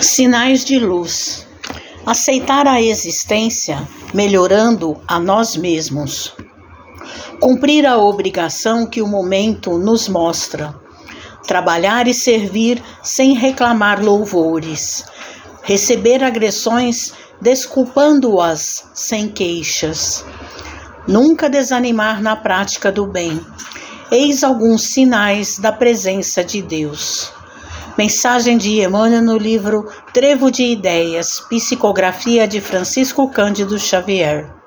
Sinais de luz. Aceitar a existência, melhorando a nós mesmos. Cumprir a obrigação que o momento nos mostra. Trabalhar e servir sem reclamar louvores. Receber agressões desculpando-as sem queixas. Nunca desanimar na prática do bem. Eis alguns sinais da presença de Deus. Mensagem de Emmanuel no livro Trevo de Ideias, Psicografia de Francisco Cândido Xavier.